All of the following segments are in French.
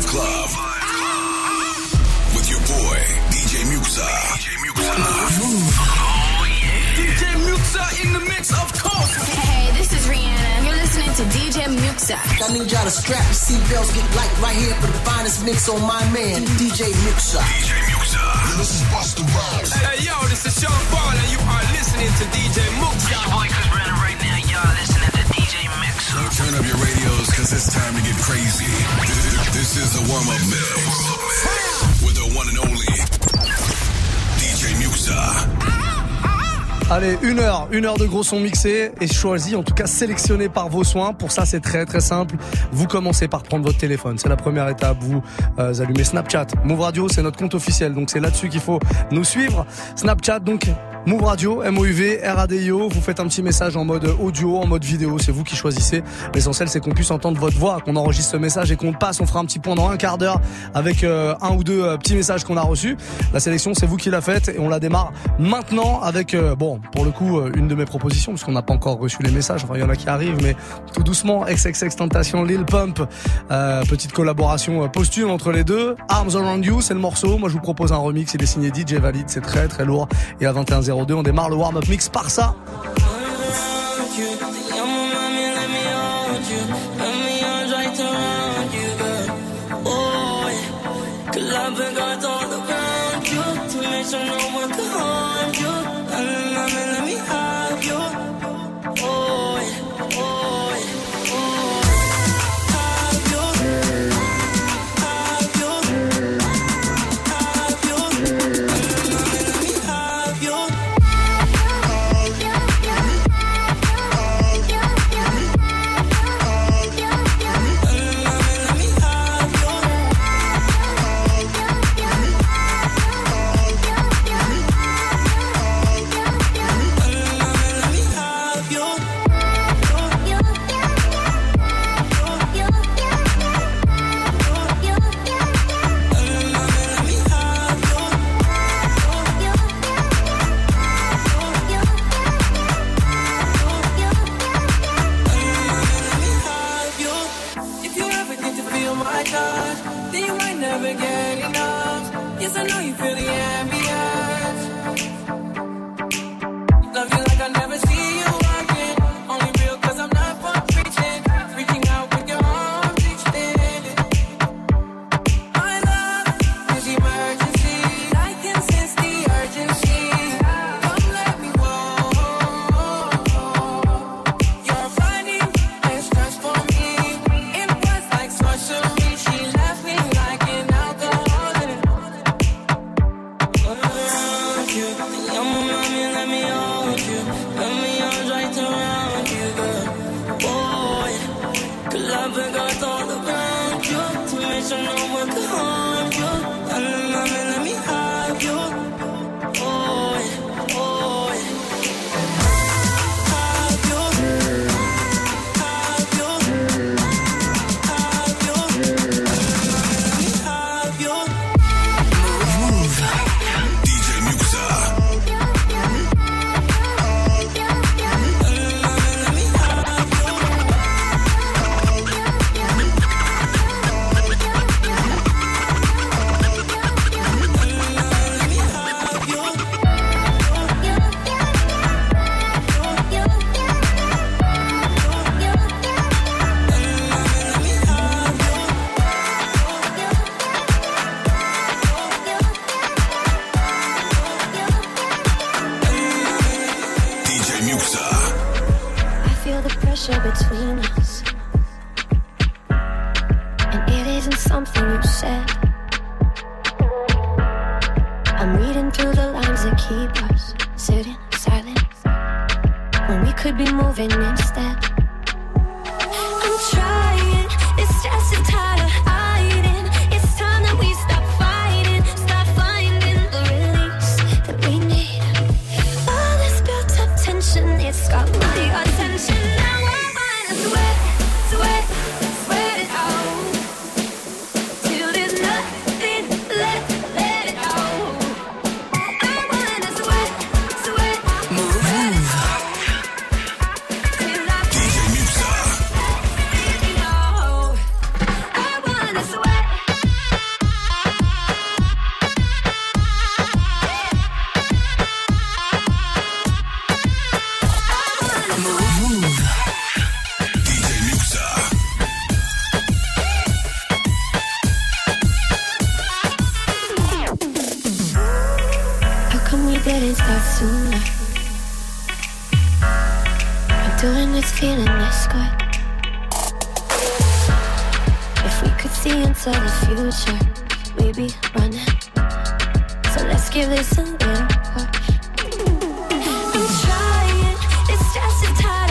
Vibe Club. With your boy, DJ Muxa. DJ Muxa. DJ Muxa in the mix, of course. Hey, this is Rihanna. You're listening to DJ Muxa. I need y'all to strap your seatbelts, get light right here for the finest mix on my man, DJ Muxa. DJ Muxa. This is Busta Rhymes. Hey, yo, this is Sean Paul, and you are listening to DJ Muxa. Boy, Chris Brennan right now, y'all listening to DJ Mix. So turn up your radios, cause it's time to get crazy. This is the warm-up mix. With the one and only DJ Muxa. Allez, une heure, une heure de gros son mixé et choisi, en tout cas sélectionné par vos soins. Pour ça, c'est très très simple. Vous commencez par prendre votre téléphone. C'est la première étape. Vous euh, allumez Snapchat. Move Radio, c'est notre compte officiel. Donc c'est là-dessus qu'il faut nous suivre. Snapchat, donc Move Radio, M-O-U-V, R-A-D-I-O. Vous faites un petit message en mode audio, en mode vidéo. C'est vous qui choisissez. L'essentiel, c'est qu'on puisse entendre votre voix, qu'on enregistre ce message et qu'on passe. On fera un petit point dans un quart d'heure avec euh, un ou deux euh, petits messages qu'on a reçus. La sélection, c'est vous qui la faites et on la démarre maintenant avec, euh, bon, pour le coup, euh, une de mes propositions, parce qu'on n'a pas encore reçu les messages. Enfin, il y en a qui arrivent, mais tout doucement. XXX Tentation, Lil Pump. Euh, petite collaboration euh, posthume entre les deux. Arms Around You, c'est le morceau. Moi, je vous propose un remix. Il est signé DJ Valide. C'est très, très lourd. Et à 21h02, on démarre le warm-up mix par ça. Doing this, feeling this good. If we could see into the future, we'd be running. So let's give this a little push. I'm trying, it's just a tired.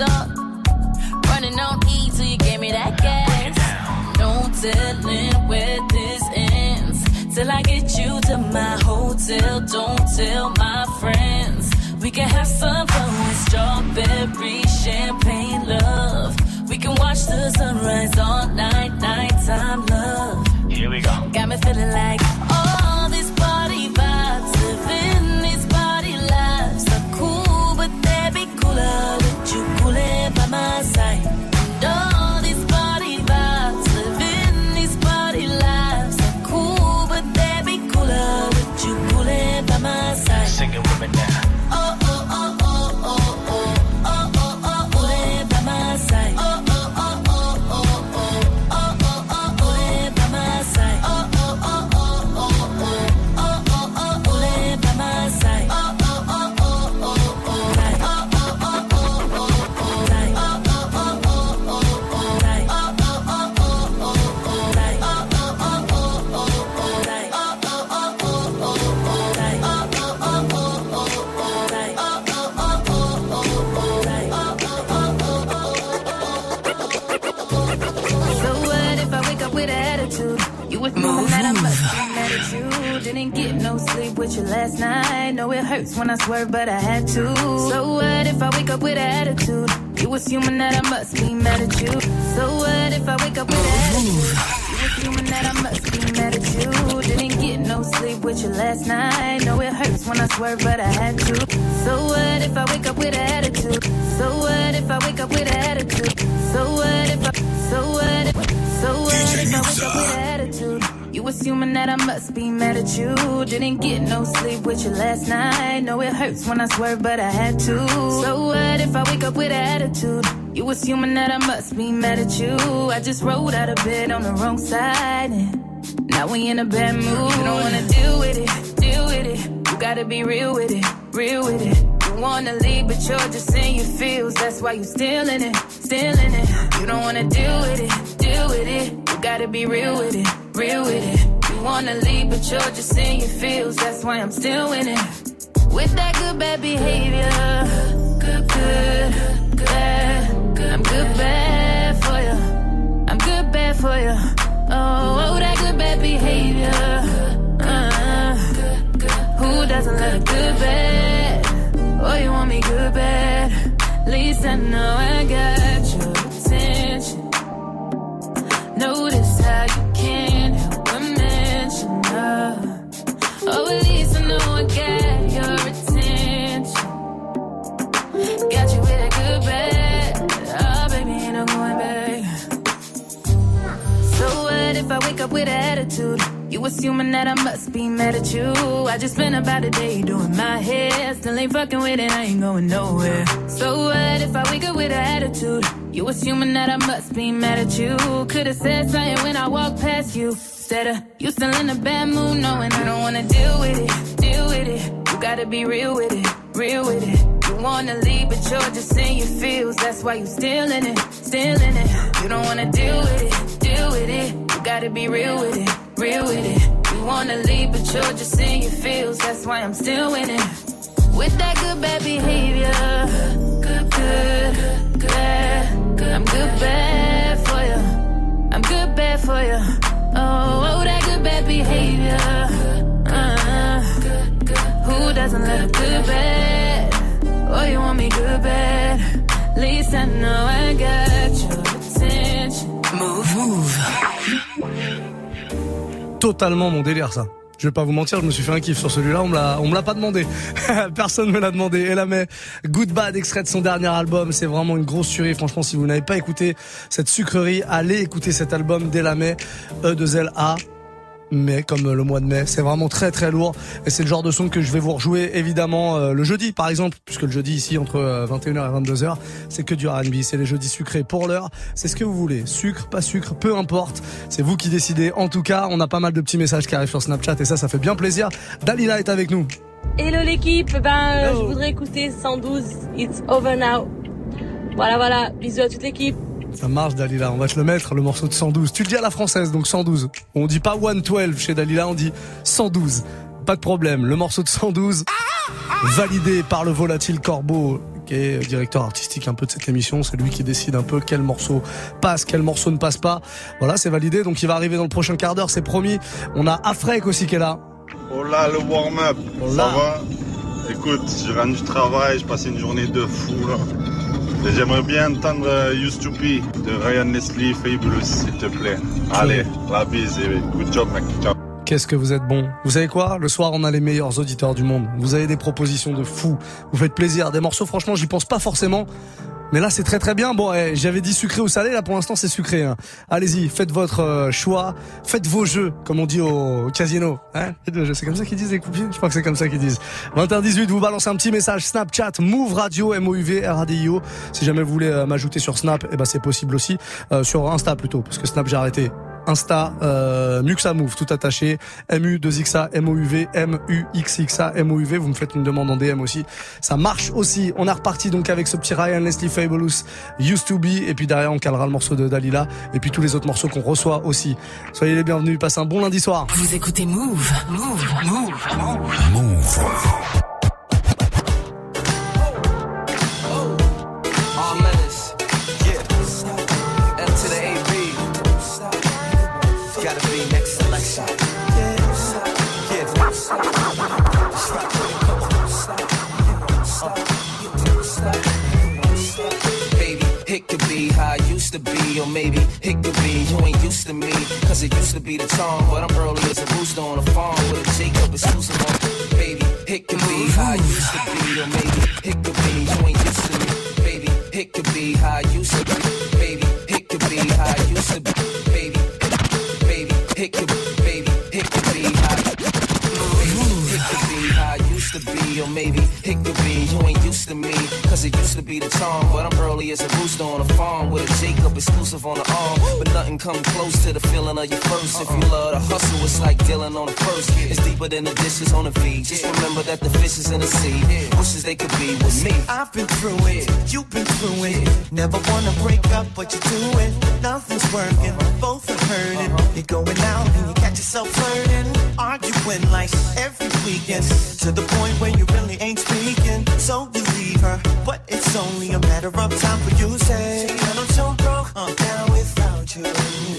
Resort, running on E till you gave me that gas. No telling where this ends till I get you to my hotel. Don't tell my friends. We can have some fun with strawberry champagne love. We can watch the sunrise all night, nighttime love. Here we go. Got me feeling like my side. Must be mad at you. Didn't get no sleep with you last night. Know it hurts when I swerve, but I had to. So what if I wake up with attitude? You assuming that I must be mad at you. So what if I wake up with attitude? You assuming that I must be mad at you. Didn't get no sleep with you last night. Know it hurts when I swerve, but I had to. So what if I wake up with attitude? So what if I wake up with attitude? So what if I, so what if, so what if I wake up with attitude? You assuming that I must be mad at you. Didn't get no sleep with you last night. Know it hurts when I swerve, but I had to. So what if I wake up with attitude? You assuming that I must be mad at you. I just rolled out of bed on the wrong side. And now we in a bad mood. You don't wanna deal with it, deal with it. You gotta be real with it, real with it. You wanna leave, but you're just in your feels. That's why you still in it, still in it. You don't wanna deal with it, deal with it. You gotta be real with it, real with it. You wanna leave, but you're just in your feels. That's why I'm still in it. With that good bad behavior, good, good, bad. I'm good bad for you. I'm good bad for you. Oh, oh that good bad behavior. Uh, who doesn't love a good bad? Oh, you want me good bad? At least I know I got your attention. Notice Oh, at least I know I your attention. Got you with a good. Oh, baby, ain't no going back. So what if I wake up with attitude? You assuming that I must be mad at you. I just spent about a day doing my hair. Still ain't fucking with it, I ain't going nowhere. So what if I wake up with an attitude? You assuming that I must be mad at you. Could've said something when I walked past you. Instead of you still in a bad mood, knowing I don't wanna deal with it, deal with it. You gotta be real with it, real with it. You wanna leave, but you're just in your feels. That's why you still in it, still in it. You don't wanna deal with it, deal with it. You gotta be real with it, real with it. You wanna leave, but you're just in your feels. That's why I'm still in it. With that good bad behavior, good, good, bad. I'm good bad for you. I'm good bad for you. Oh, oh that good bad behavior. Uh, who doesn't love a good bad? Oh, you want me good bad? At least I know I got your attention. Move, move. Totalement mon délire, ça je vais pas vous mentir, je me suis fait un kiff sur celui-là, on me l'a, on me l'a pas demandé. Personne me l'a demandé. Et là, mais Good Bad, extrait de son dernier album, c'est vraiment une grosse tuerie. Franchement, si vous n'avez pas écouté cette sucrerie, allez écouter cet album dès E2LA. Mais comme euh, le mois de mai. C'est vraiment très très lourd et c'est le genre de son que je vais vous rejouer évidemment euh, le jeudi par exemple, puisque le jeudi ici entre euh, 21h et 22h, c'est que du R&B, c'est les jeudis sucrés pour l'heure, c'est ce que vous voulez, sucre, pas sucre, peu importe, c'est vous qui décidez. En tout cas, on a pas mal de petits messages qui arrivent sur Snapchat et ça, ça fait bien plaisir. Dalila est avec nous. Hello l'équipe, ben je voudrais écouter 112, It's Over Now. Voilà voilà, bisous à toute l'équipe. Ça marche Dalila, on va te le mettre, le morceau de 112. Tu le dis à la française, donc 112. On dit pas 112 chez Dalila, on dit 112. Pas de problème, le morceau de 112, validé par le volatile Corbeau, qui est directeur artistique un peu de cette émission. C'est lui qui décide un peu quel morceau passe, quel morceau ne passe pas. Voilà, c'est validé. Donc il va arriver dans le prochain quart d'heure, c'est promis. On a Afrek aussi qui est là. Oh là, le warm-up, Oh ça va Écoute, je rentre du travail, je passe une journée de fou là. J'aimerais bien entendre euh, Used to Be de Ryan Leslie Fabulous, s'il te plaît. Allez, la bise et good job mec. Ciao. Qu'est-ce que vous êtes bon. Vous savez quoi? Le soir, on a les meilleurs auditeurs du monde. Vous avez des propositions de fous. Vous faites plaisir. Des morceaux, franchement, j'y pense pas forcément. Mais là, c'est très très bien. Bon, eh, j'avais dit sucré ou salé. Là, pour l'instant, c'est sucré. hein. Allez-y, faites votre euh, choix. Faites vos jeux, comme on dit au, casino. Hein c'est comme ça qu'ils disent les coupiers Je crois que c'est comme ça qu'ils disent. 20h18, vous balancez un petit message Snapchat, Move Radio, M-O-U-V, R-A-D-I-O. Si jamais vous voulez euh, m'ajouter sur Snap, eh ben, c'est possible aussi. Euh, sur Insta plutôt, parce que Snap, j'ai arrêté. Insta, euh, Muxa Move, tout attaché, MU2XA, MOUV, MUXXA, MOUV, vous me faites une demande en DM aussi. Ça marche aussi. On est reparti donc avec ce petit Ryan Leslie Fabulous, Used to Be, et puis derrière on calera le morceau de Dalila, et puis tous les autres morceaux qu'on reçoit aussi. Soyez les bienvenus, passez un bon lundi soir. Vous écoutez Move. Move. Move. Move. Move. To be, or maybe it could be you ain't used to me. Cause it used to be the charm, but I'm early as a rooster on a farm with a Jacob exclusive on. Baby, it could be how I used to be, or maybe it could be you ain't used to me. Baby, it could be how I used to be. Baby, it could be how I used to be. Be the charm, but I'm early as a rooster on a farm with a Jacob exclusive on the arm. But nothing come close to the feeling of your first. If you love the hustle, it's like dealing on the first. It's deeper than the dishes on the V. Just remember that the fish is in the sea. Wishes they could be with me. I've been through it, you've been through it. Never wanna break up, but you're doing. Nothing's working, both are hurting. You're going out and you catch yourself flirting, arguing like every weekend. To the point where you really ain't speaking. So you leave her, but it's only a matter of time for you to say, "Girl, I'm so broke, I'm down without you.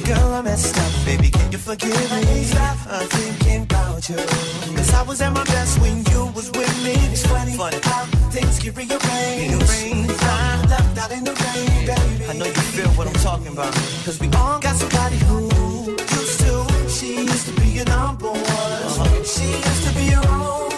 Girl, I messed up, baby, can you forgive me? I'm uh, thinking about you. Cause I was at my best when you was with me. It's funny, how things can rearrange. I'm left out in the rain, baby. I know you feel what I'm talking about. Cause we all got somebody who used to. She used to be your number one. She used to be your only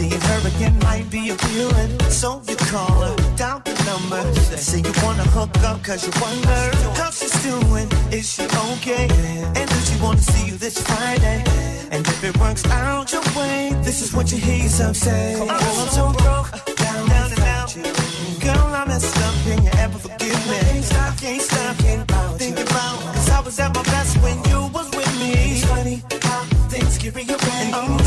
feeling Seeing her again might be appealing So you call her, down the number. Say you wanna hook up cause you wonder How she's doing, is she okay? And does she wanna see you this Friday? And if it works out your way This is what you hear yourself say. Girl, I'm so broke, down, down and out. Girl, I messed up, can you ever forgive me? Can't stop, can't stop, can't about cause I was at my best when you was with me. It's funny how things can rearrange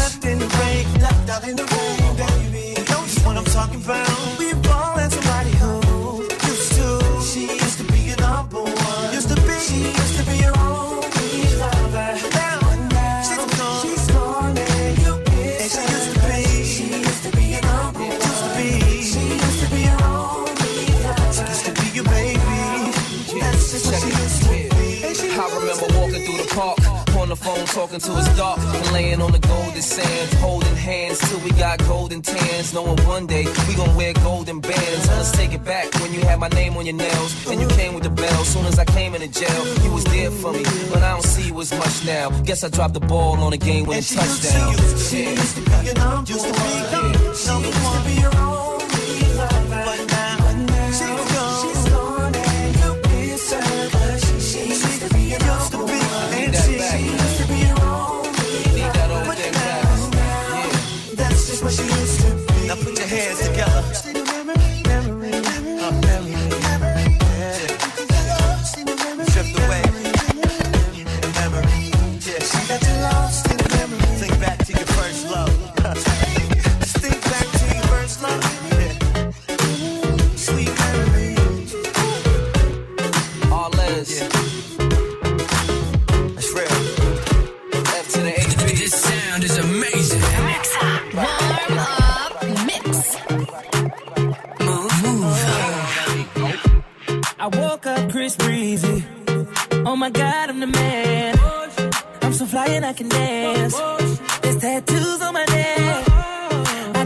talking to his dark, and laying on the golden sands, holding hands till we got golden tans. Knowing one day we gon' wear golden bands. Let's take it back when you had my name on your nails, and you came with the bell. Soon as I came into jail, you was there for me, but I don't see you as much now. Guess I dropped the ball on a game winning touchdown. She used to be your number used to be number one. be your only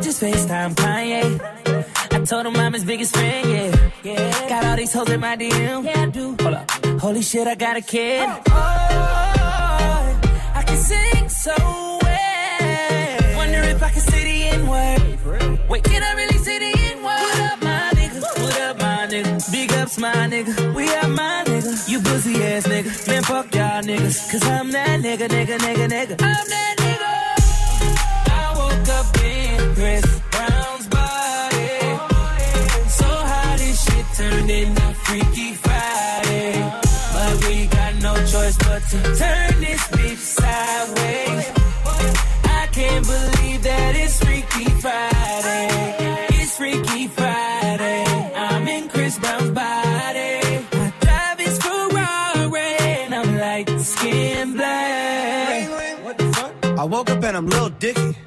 just FaceTime Kanye. I told him I'm his biggest fan, yeah. yeah. Got all these hoes in my DM. Yeah, I do. Hold up. Holy shit, I got a kid. Oh, oh, oh I can sing so well. Wonder if I can say the N word. Wait, can I really say the N word? What up, my nigga? What up, my nigga? Big ups, my nigga. We are my nigga. You pussy ass nigga. Man, fuck y'all niggas. Cause I'm that nigga, nigga, nigga, nigga. I'm that nigga. Turn this bitch sideways. I can't believe that it's Freaky Friday. It's Freaky Friday. I'm in Chris Brown's body. I drive his Ferrari and I'm like skin black. What the? I woke up and I'm Lil Dicky.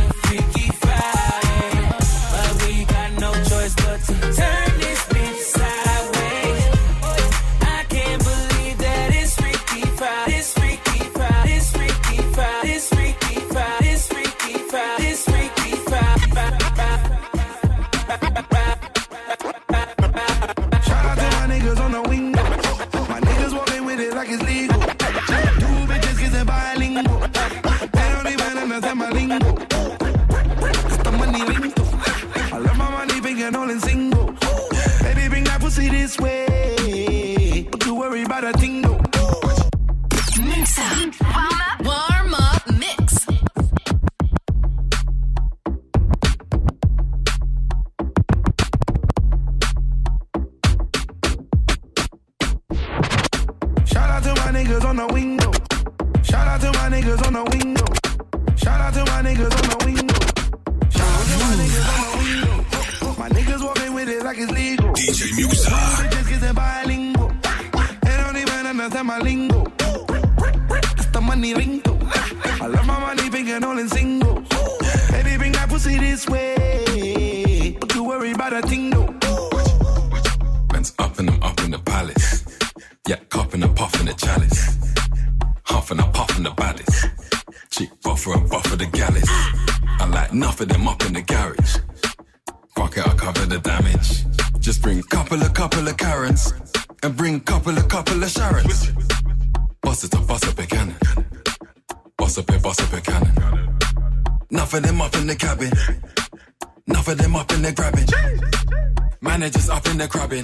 the crabbing.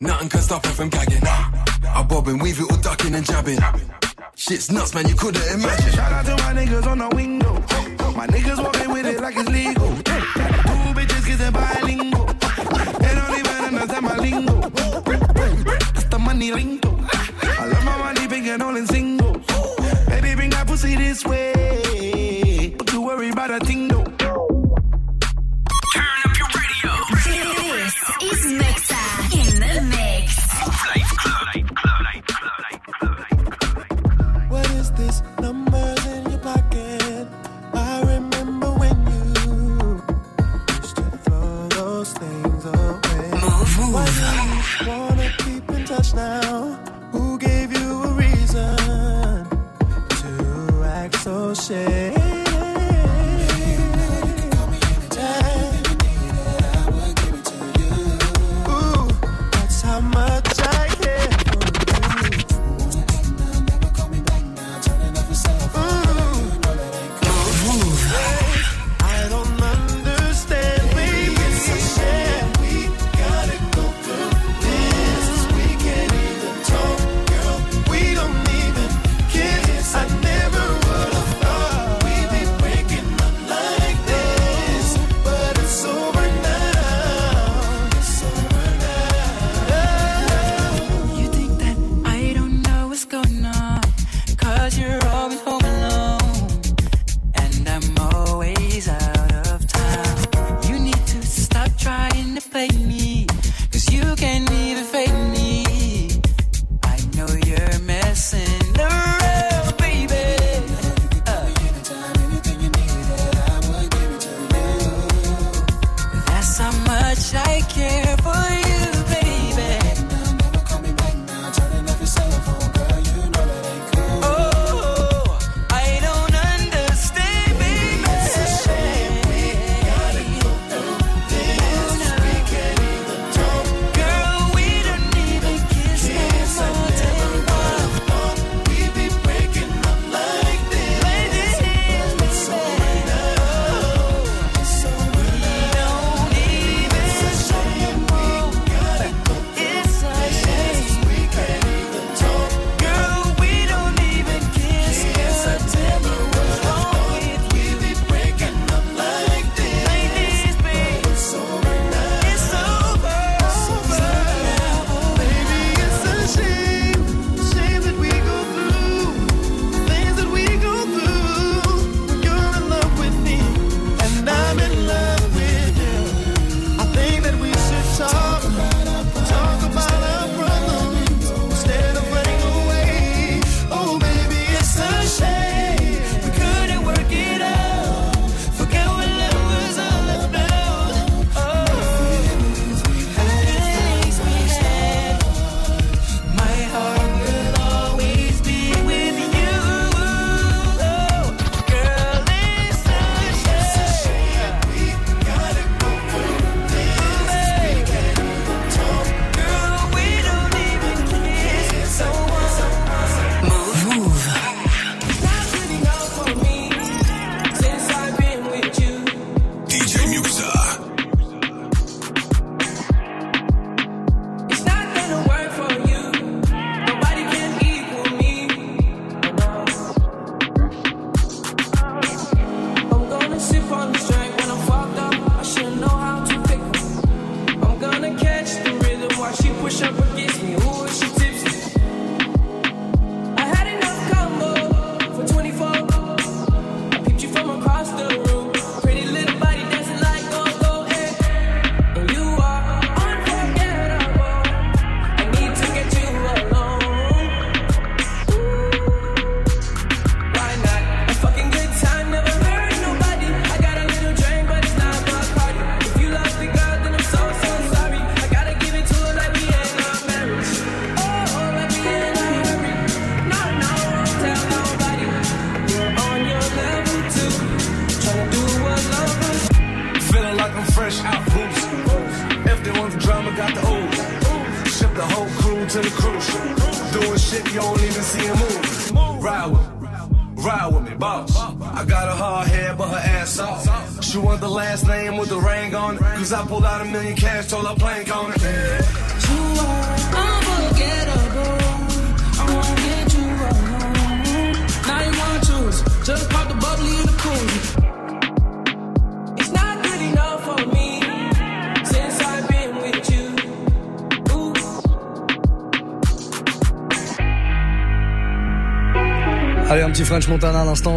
Nothing can stop her from gagging. I bob and weave it all ducking and jabbing. Shit's nuts, man, you couldn't imagine. Shout out to my niggas on the window. My niggas walking with it like it's legal. Two bitches kissing bilingual. They don't even understand my lingo. It's the money lingo. I love my money big and all in single. Baby, bring that pussy this way.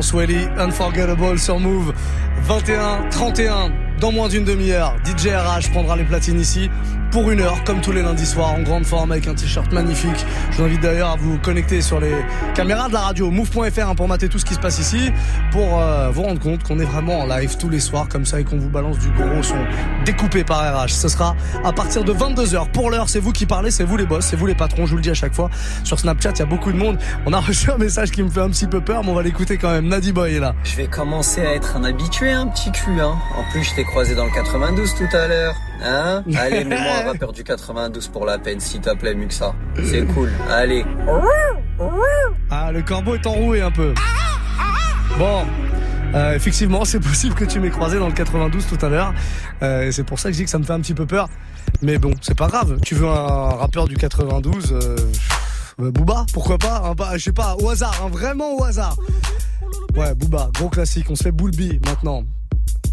Swelly, Unforgettable sur Move. 21, 31. Dans moins d'une demi-heure, DJ RH prendra les platines ici pour une heure, comme tous les lundis soirs, en grande forme avec un t-shirt magnifique. Je vous invite d'ailleurs à vous connecter sur les caméras de la radio move.fr hein, pour mater tout ce qui se passe ici, pour euh, vous rendre compte qu'on est vraiment en live tous les soirs comme ça et qu'on vous balance du gros son découpé par RH. Ce sera à partir de 22h. Pour l'heure, c'est vous qui parlez, c'est vous les boss, c'est vous les patrons, je vous le dis à chaque fois. Sur Snapchat, il y a beaucoup de monde. On a reçu un message qui me fait un petit peu peur, mais on va l'écouter quand même. Nadi Boy est là. Je vais commencer à être un habitué, un petit cul, hein. En plus, je t'ai croisé dans le 92 tout à l'heure. Hein Allez, mets-moi un rappeur du 92 pour la peine, s'il te plaît, Muxa. C'est cool. Allez. Ah, le corbeau est enroué un peu. Bon. Euh, effectivement, c'est possible que tu m'aies croisé dans le 92 tout à l'heure. Euh, c'est pour ça que je dis que ça me fait un petit peu peur. Mais bon, c'est pas grave. Tu veux un rappeur du 92 euh, euh, Booba, pourquoi pas hein, bah, Je sais pas, au hasard, hein, vraiment au hasard. Ouais, Booba, gros classique. On se fait Boulby maintenant.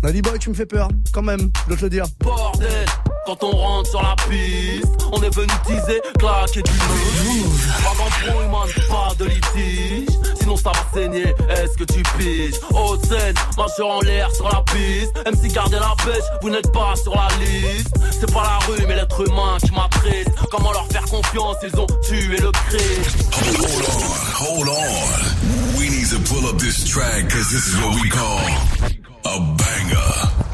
Nadi Boy, tu me fais peur, quand même, de te le dire. Bordel, quand on rentre sur la piste, on est venu teaser, claquer du move. Pas d'embrouille, man, pas de litige. Sinon, ça va saigner. Est-ce que tu piges? Haute scène, marcheur en l'air sur la piste. MC gardez la pêche, vous n'êtes pas sur la liste. C'est pas la rue, mais l'être humain qui m'attriste. Comment leur faire confiance Ils ont tué le Christ. Hold on, hold on. We need to pull up this track because this is what we call a banger.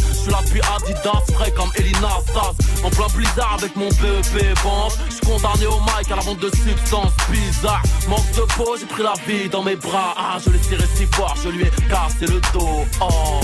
Je suis là depuis Adidas, frais comme Elina Sass. En plein blizzard avec mon BEP vente. Je suis condamné au mic à la vente de substances bizarres. Manque de peau, j'ai pris la vie dans mes bras. Ah, je l'ai tiré si fort, je lui ai cassé le dos. Oh.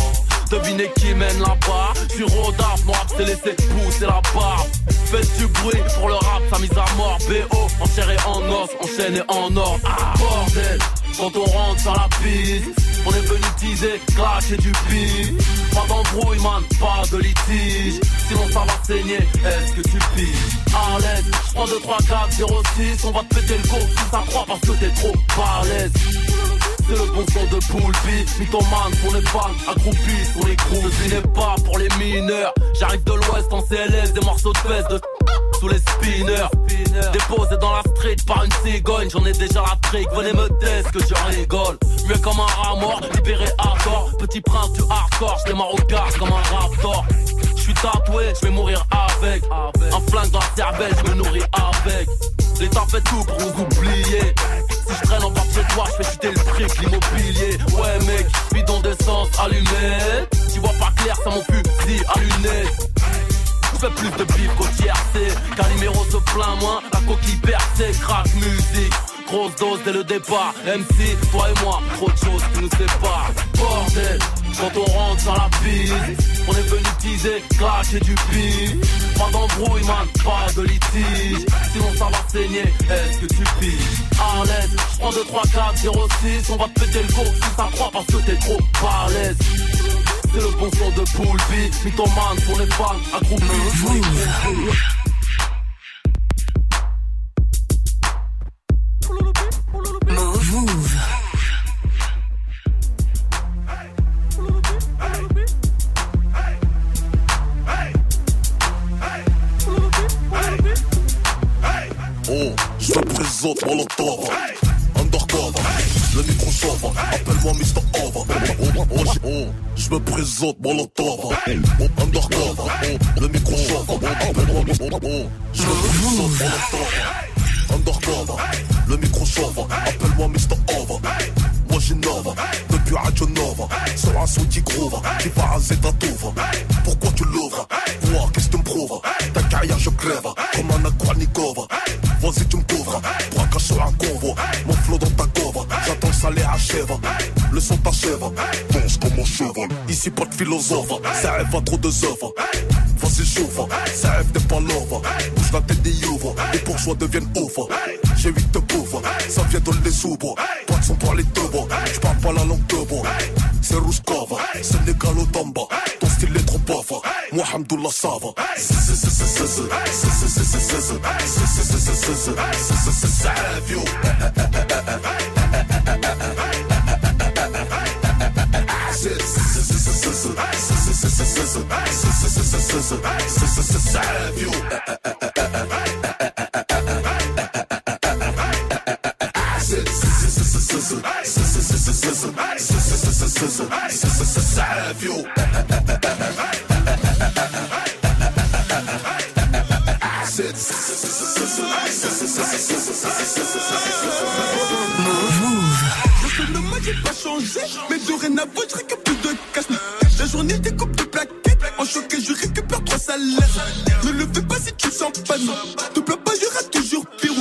Devinez qui mène là-bas suis rodaf, mon rap s'est laissé pousser la barbe Faites du bruit pour le rap, sa mise à mort BO, en chair et en os, enchaîné en or Ah bordel, quand on rentre sur la piste On est venu teaser, clasher du pif. Pas d'embrouille man, pas de litige. Sinon ça va saigner, est-ce que tu piges? À l'aise, je prends 2, 3, 4, 0, 6 On va te péter le go, si ça croit parce que t'es trop balèze c'est le bon son de Poulpi Mythomane pour les fans, accroupis pour les crews Je n'est pas pour les mineurs. J'arrive de l'ouest en CLS, des morceaux de fesses de sous les spinners Déposé dans la street par une cigogne. J'en ai déjà la trick, venez me tester que je rigole. Mieux comme un rat mort, libéré à tort Petit prince du hardcore, je au gars comme un raptor. Je suis tatoué, je vais mourir avec. Un flingue dans la cervelle, je me nourris avec. L'État fait tout pour nous oublier. Si je traîne en bas de toi, je fais chuter le de l'immobilier. Ouais mec, bidon d'essence allumé. Tu vois pas clair, ça mon fusil à lunettes fais plus de bif qu'au tiercé. Calimero se plaint moins, la coquille percée. Crack musique, grosse dose dès le départ. MC, toi et moi, trop de choses qui nous séparent. Bordel, quand on rentre sur la piste On est venu teaser, clasher du pif. Pas d'embrouille man, pas de litige. Sinon ça va saigner, est-ce que tu piges? À l'aise, je prends 2, 3, 4, 0, 6 On va te péter le go si ça croit parce que t'es trop balèze c'est le bon son de Poulpi Mythomane pour les fans accroupis. Oh, Molotov je me présente Molotov oh, Undercover, oh, le micro Appelle-moi. Oh, oh, je me présente Undercover, le micro Appelle-moi Mr. Ova Moi j'innove, depuis Radio Nova Sur un son qui groove, qui va à Zeta Touva Pourquoi tu l'ouvres Quoi, qu'est-ce que tu me prouves Ta carrière je crève, comme un Aquanikova Vas-y tu me couvres, braquage sur un convoi Mon flot dans ta cova, j'attends ça les achève Le son t'achève, danse comme un cheval Ici pas de philosophe, ça rêve à trop de œuvres. Vas-y chauffe, ça rêve des pas love Bouge la tête des ouvre, les bourgeois deviennent ouf J'ai huit de pauvres, ça vient de les sous-bois Pas de son pour les deux j'parle pas la langue de bois C'est Rouskova, Sénégal au Tamba Ton style est trop baf, moi Hamdoullah Savio Je mode, j'ai pas changé. Mais dorénavant, je récupère Ne le fais pas si tu sens pas. Te plains pas, y aura toujours pire.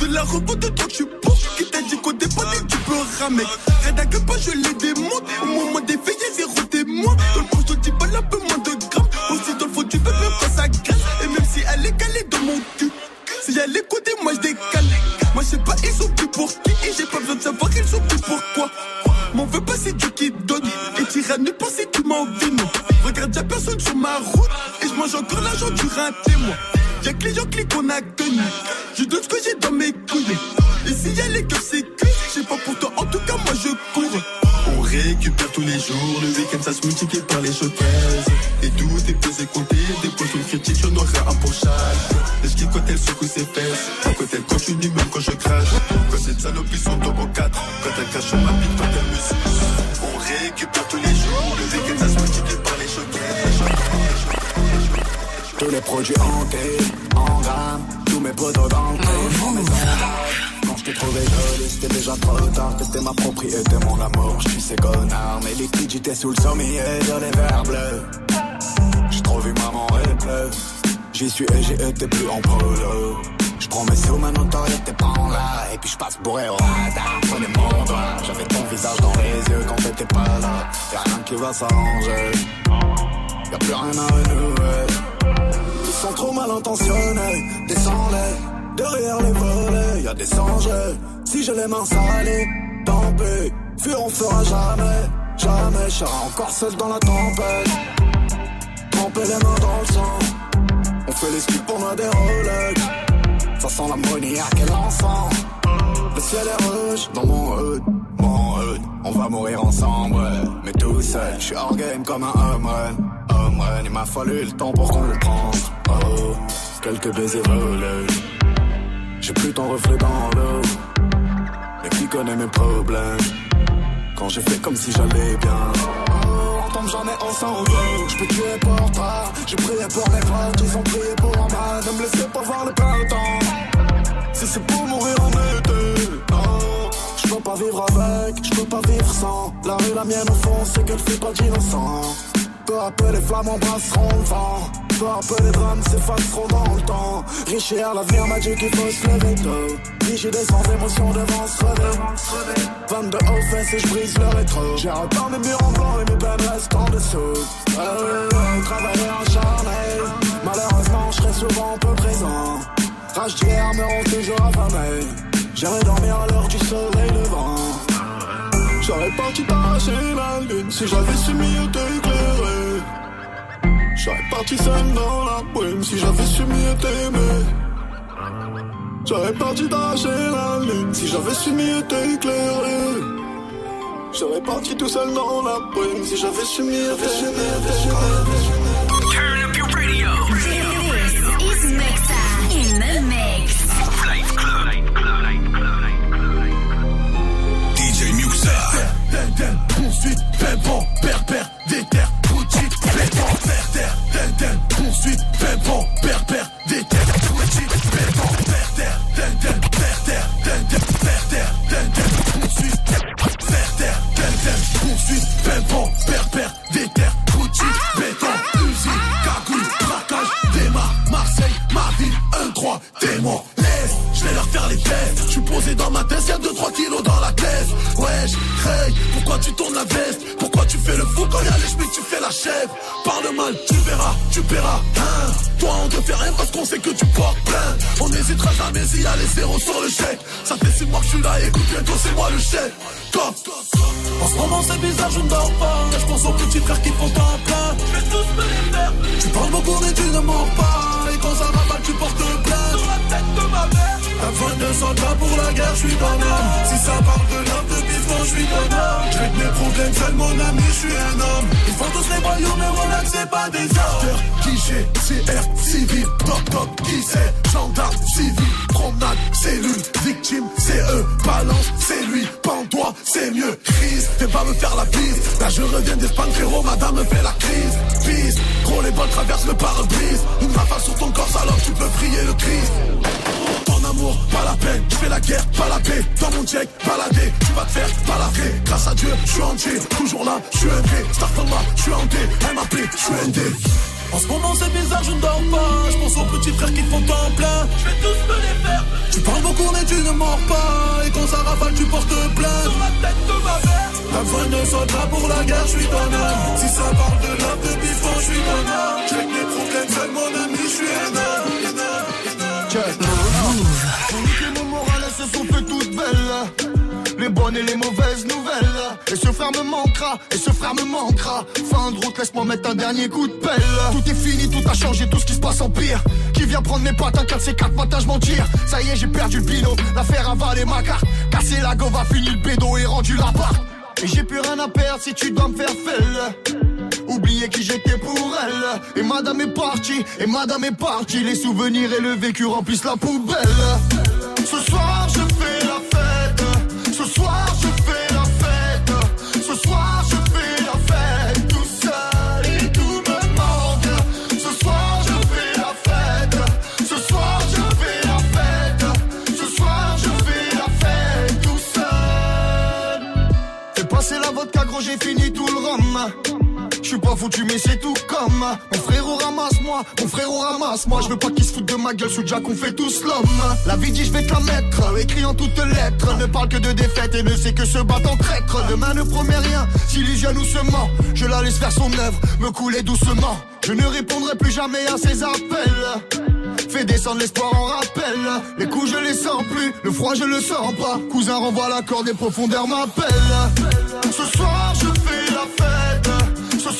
De la rebote de toi, tu pour. Qui t'a dit qu'au départ, tu peux ramer. Rien pas, je les démonte. Au moment des veillées, zéro du raté, moi. Y'a que les gens cliquent, on a connu. Je donne ce que j'ai produits hantés, en gamme, tous mes potos dans le. Quand je t'ai trouvé jolie, c'était déjà trop tard. T'étais ma propriété, mon amour. Je suis ces connards, mes liquides, j'étais sous le sommier de les verres bleus. J'ai trop vu maman repleu. J'y suis et j'ai été plus en polo. Je prends mes sous, ma notoriété prend là. Et puis je passe bourré au radar. Prenez mon doigt. J'avais ton visage dans les yeux quand t'étais pas là. Y'a rien qui va s'arranger. Y'a plus rien à renouer. Sont trop mal intentionnés. Descends-les. Derrière les volets, y'a des singes. Si j'ai les mains salées, tant pis. On fera jamais. Jamais, serai encore seul dans la tempête. Tremper les mains dans le sang. On fait les skips pour des Rolex. Ça sent l'ammoniaque et l'encens. Le ciel est rouge dans mon hood. On va mourir ensemble, mais tout seul. Je suis hors game comme un home run. Home run, il m'a fallu le temps pour comprendre. Oh, quelques baisers volés. J'ai plus ton reflet dans l'eau. Et qui connaît mes problèmes? Quand j'ai fait comme si j'allais bien. Oh, on tombe jamais ensemble. Je peux tuer pour toi. J'ai prié pour mes potes, ils ont prié pour moi. Ne me laissez pas voir le printemps. Si c'est pour en. Je peux pas vivre avec, je peux pas vivre sans. La rue, la mienne au fond, c'est qu'elle fait pas d'innocent. Peu à peu, les flammes embrasseront le vent. Peu à peu, les drames s'effaceront dans le temps. Richard, l'avenir m'a dit qu'il faut se lever tôt. Rigide sans émotion devant se relever. 22 aux fesses et je brise le rétro. J'ai repeint mes murs en blanc et mes peines restent en dessous. Ouais, travailler acharné. Malheureusement, je serai souvent peu présent. Rage d'hier me rend toujours affamé. J'irai dormir à l'heure du soleil levant. J'aurais parti t'arracher la lune si j'avais su mieux t'éclairer. J'aurais parti seul dans la brume si j'avais su mieux t'aimer. J'aurais parti t'arracher la lune si j'avais su mieux t'éclairer. J'aurais parti tout seul dans la brume si j'avais su mieux t'aimer. Poursuite, pimpant, Beaucoup mais tu ne mords pas. Et quand ça rafale, tu portes plainte. Sur la tête de ma mère. La fin de soldats pour la guerre, je suis ton homme. Si ça parle de l'homme de bifton, je suis ton homme. Et les mauvaises nouvelles. Et ce frère me manquera, et ce frère me manquera. Fin de route, laisse-moi mettre un dernier coup de pelle. Tout est fini, tout a changé, tout ce qui se passe en pire. Qui vient prendre mes potes, un 4 ces 4 matins, je m'en tire. Ça y est, j'ai perdu le bino, l'affaire a valé ma carte. Casser la go va finir le bédo et rendu l'appart. Et j'ai plus rien à perdre si tu dois me faire felle. Oublier qui j'étais pour elle. Et madame est partie, et madame est partie. Les souvenirs et le vécu remplissent la poubelle. Ce soir, j'ai fini tout le rhum. Je suis pas foutu mais c'est tout comme. Mon frérot ramasse-moi, mon frérot ramasse-moi Je veux pas qu'il se foute de ma gueule sous Jack on fait tous l'homme. La vie dit je vais te mettre, écrit en toutes lettres. Ne parle que de défaite et ne sait que se battre en traître. Demain ne promet rien, s'illusionne ou se ment Je la laisse faire son œuvre, me couler doucement. Je ne répondrai plus jamais à ses appels. Fais descendre l'espoir en rappel. Les coups je les sens plus, le froid je le sens pas. Cousin renvoie la corde des profondeurs m'appelle. Ce soir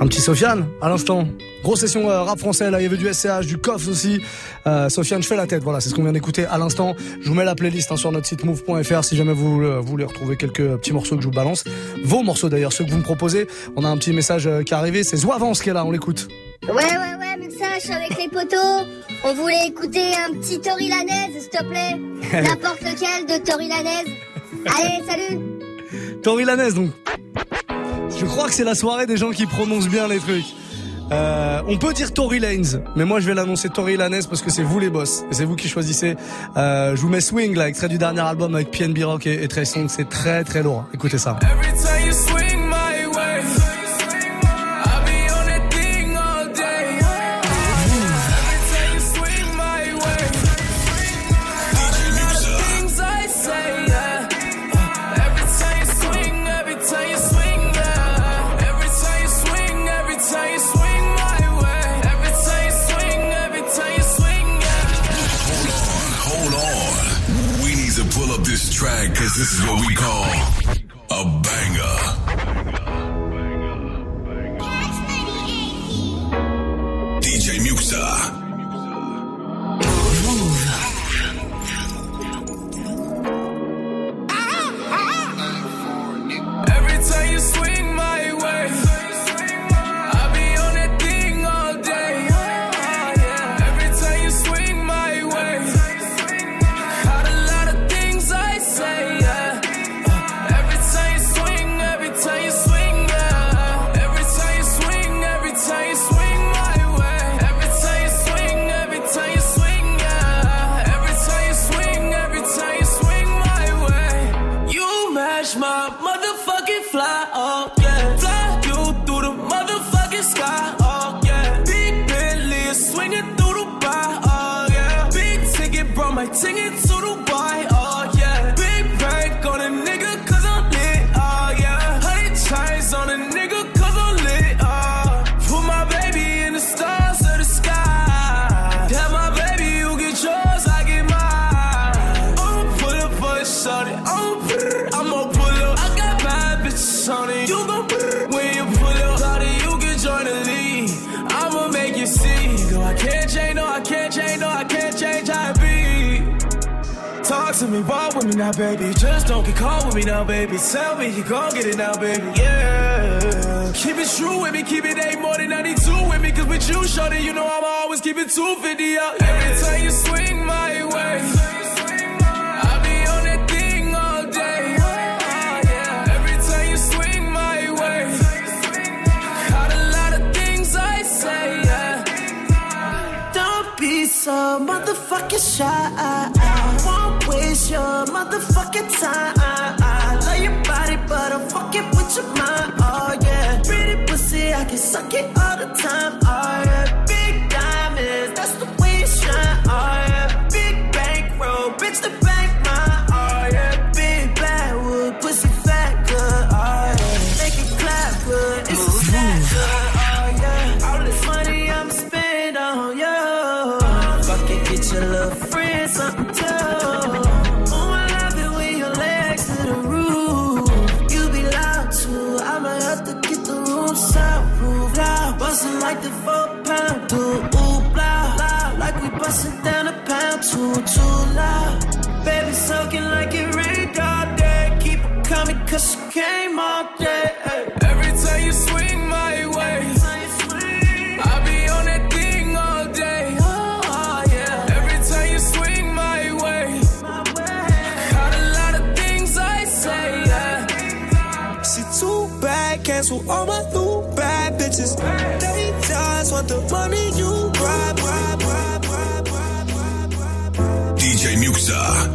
Un petit Sofiane à l'instant. Grosse session euh, rap français, là il y avait du SCH, du Coff aussi. Euh, Sofiane, je fais la tête, voilà, c'est ce qu'on vient d'écouter à l'instant. Je vous mets la playlist hein, sur notre site move.fr si jamais vous euh, voulez retrouver quelques petits morceaux que je vous balance. Vos morceaux d'ailleurs, ceux que vous me proposez. On a un petit message qui est arrivé, c'est Zoavance qui est là, on l'écoute. Ouais, ouais, ouais, Muxache avec les potos. On voulait écouter un petit Tori Lanaise, s'il te plaît. N'importe lequel de Tori Lanaise. Allez, salut. Tori Lanez donc. Je crois que c'est la soirée des gens qui prononcent bien les trucs. Euh, on peut dire Tory Lanez, mais moi je vais l'annoncer Tory Lanez parce que c'est vous les boss c'est vous qui choisissez. Euh, je vous mets Swing là, extrait du dernier album avec PNB Rock et, et Songz, c'est très très lourd. Écoutez ça. Is what we call baby. Just don't get caught with me now, baby. Tell me you gon' get it now, baby. Yeah. Keep it true with me, keep it A more than 92 with me. Cause with you, shorty, you know I'ma always keep it 250 out. Every time you swing my way. I be on that thing all day. Yeah. Every time you swing my way. Got a lot of things I say. Don't be so motherfucking shy. Your motherfucking time. I love your body, but I'm fucking with your mind. Oh yeah. Pretty pussy I can suck it all the time. Down a pound too, too loud. Baby, soaking like it rained all day. Keep it coming, cause you came all day. Ay. Every time you swing my way, I be on that thing all day. Oh, yeah. Every time you swing my way, got a lot of things I say. Yeah. She too bad, cancel all my new bad bitches. They just want the money Ibiza.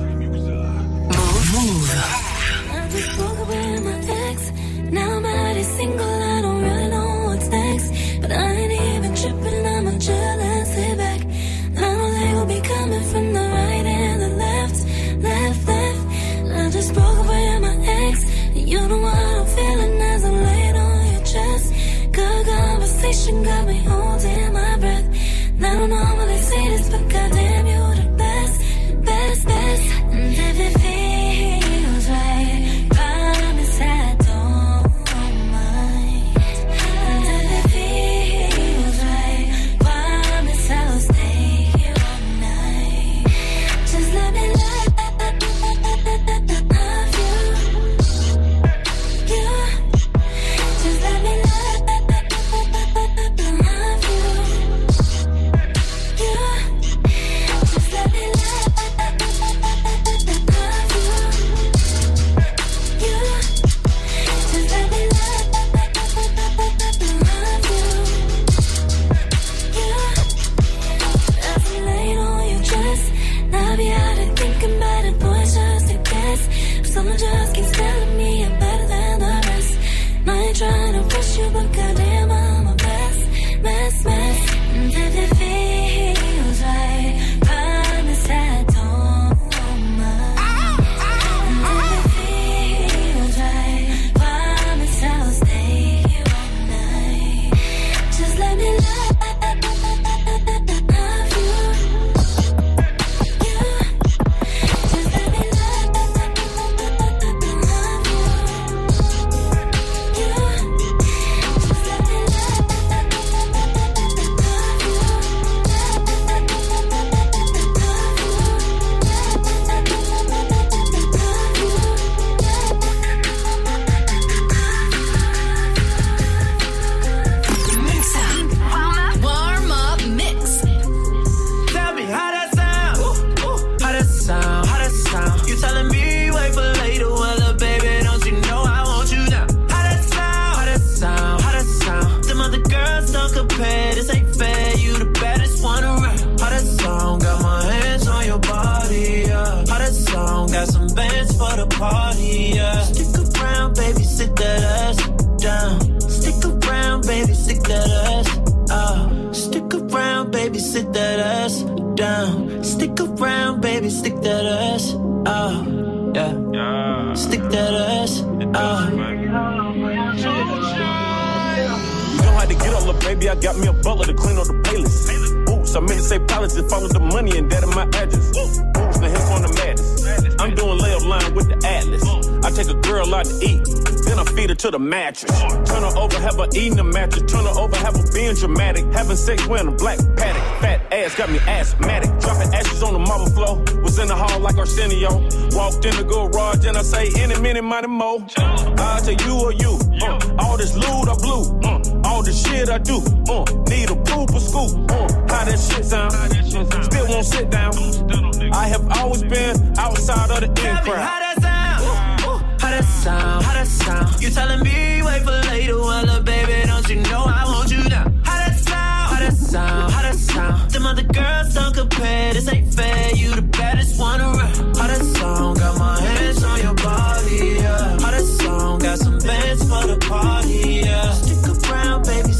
Know how to get up, little baby. I got me a butler to clean up the playlist. Boots, I meant to say pilots to follow the money and that in my address. Boots, the hip on the madness. I'm doing layup line with the atlas. I take a girl out to eat, then I feed her to the mattress. Turn her over, have her eating the mattress. Turn her over, have her being dramatic. Having sex wearing a black paddock. Fat ass got me asthmatic. Dropping ashes on the marble floor. Was in the hall like Arsenio. Walked in the garage and I say, any minute, money mo. I tell you or you. Uh, all this loot I blew. Uh, all this shit I do. Uh, need a poop or scoop. Uh, how that shit sound? Still won't sit down. I have always been outside of the in crowd. how that sound? How that sound? How that sound? You telling me wait for later? Well, uh, baby, don't you know I want you now? That sound? How sound? Them other girls don't compare. This ain't fair. You the baddest one around. How that sound? Got my hands on your body. Yeah. How that sound? Got some bands for the party. Yeah. Stick around, baby.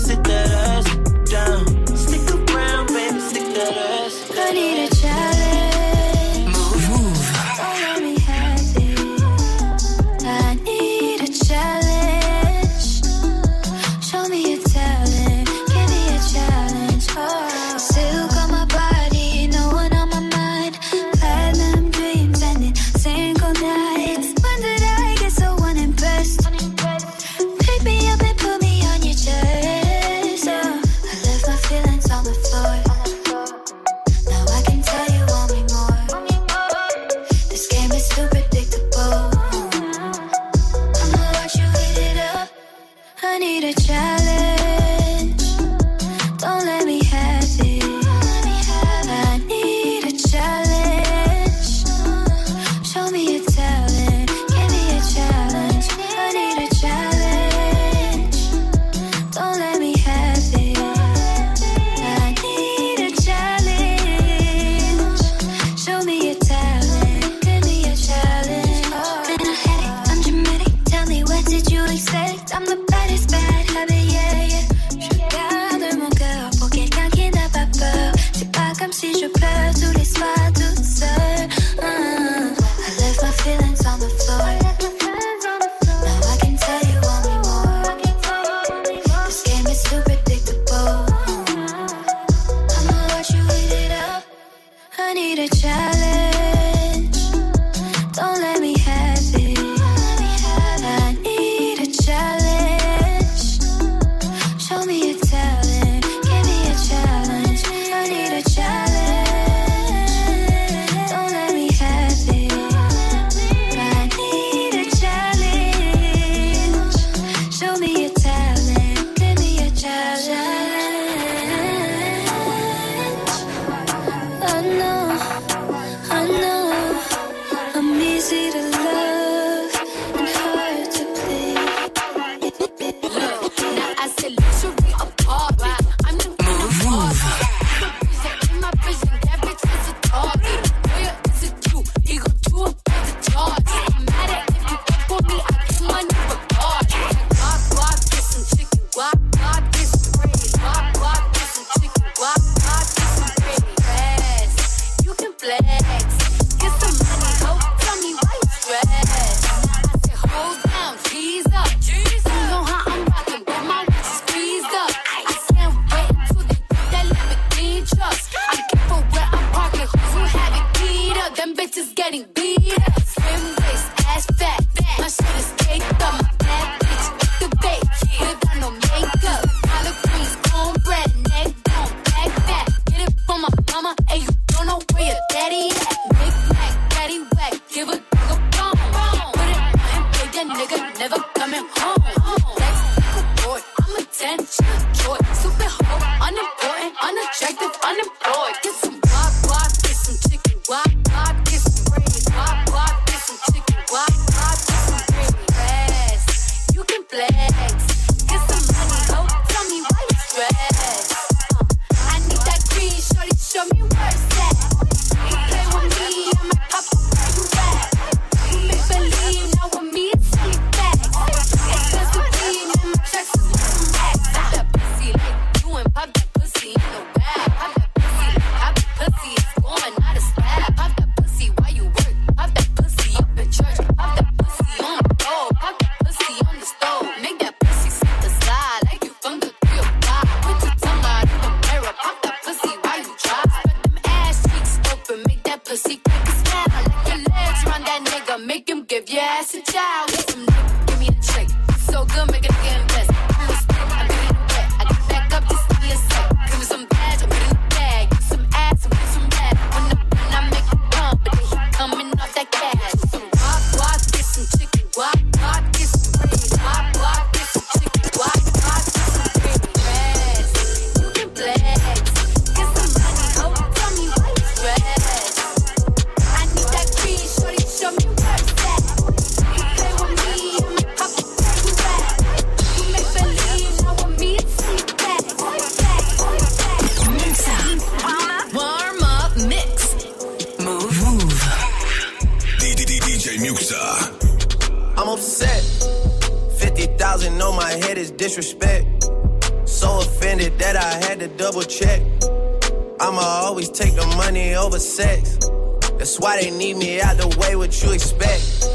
They need me out the way, what you expect.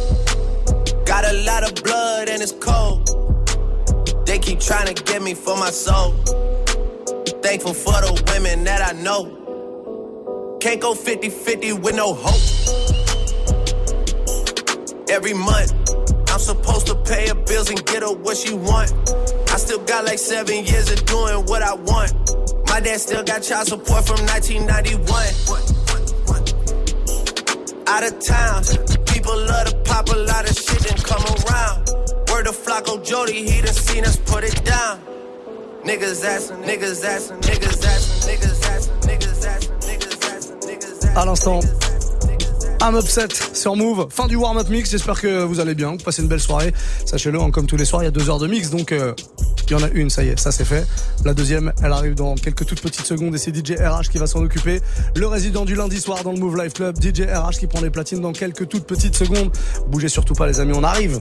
Got a lot of blood and it's cold. They keep trying to get me for my soul. Thankful for the women that I know. Can't go 50 50 with no hope. Every month, I'm supposed to pay her bills and get her what she want. I still got like seven years of doing what I want. My dad still got child support from 1991. Out of town, people love to pop a lot of shit and come around. Word of Flocko Jody, he done seen us put it down. Niggas assin', niggas assin', niggas assin', niggas assin', niggas assin', niggas assin', niggas assin'. À l'instant, un upset sur Move. Fin du warm-up mix. J'espère que vous allez bien, que vous passez une belle soirée. Sachez-le, hein, comme tous les soirs, il y a deux heures de mix, donc euh, il y en a une, ça y est, ça c'est fait. La deuxième, elle arrive dans quelques toutes petites secondes et c'est DJ RH qui va s'en occuper. Le résident du lundi soir dans le Move Life Club, DJ RH qui prend les platines dans quelques toutes petites secondes. Bougez surtout pas les amis, on arrive.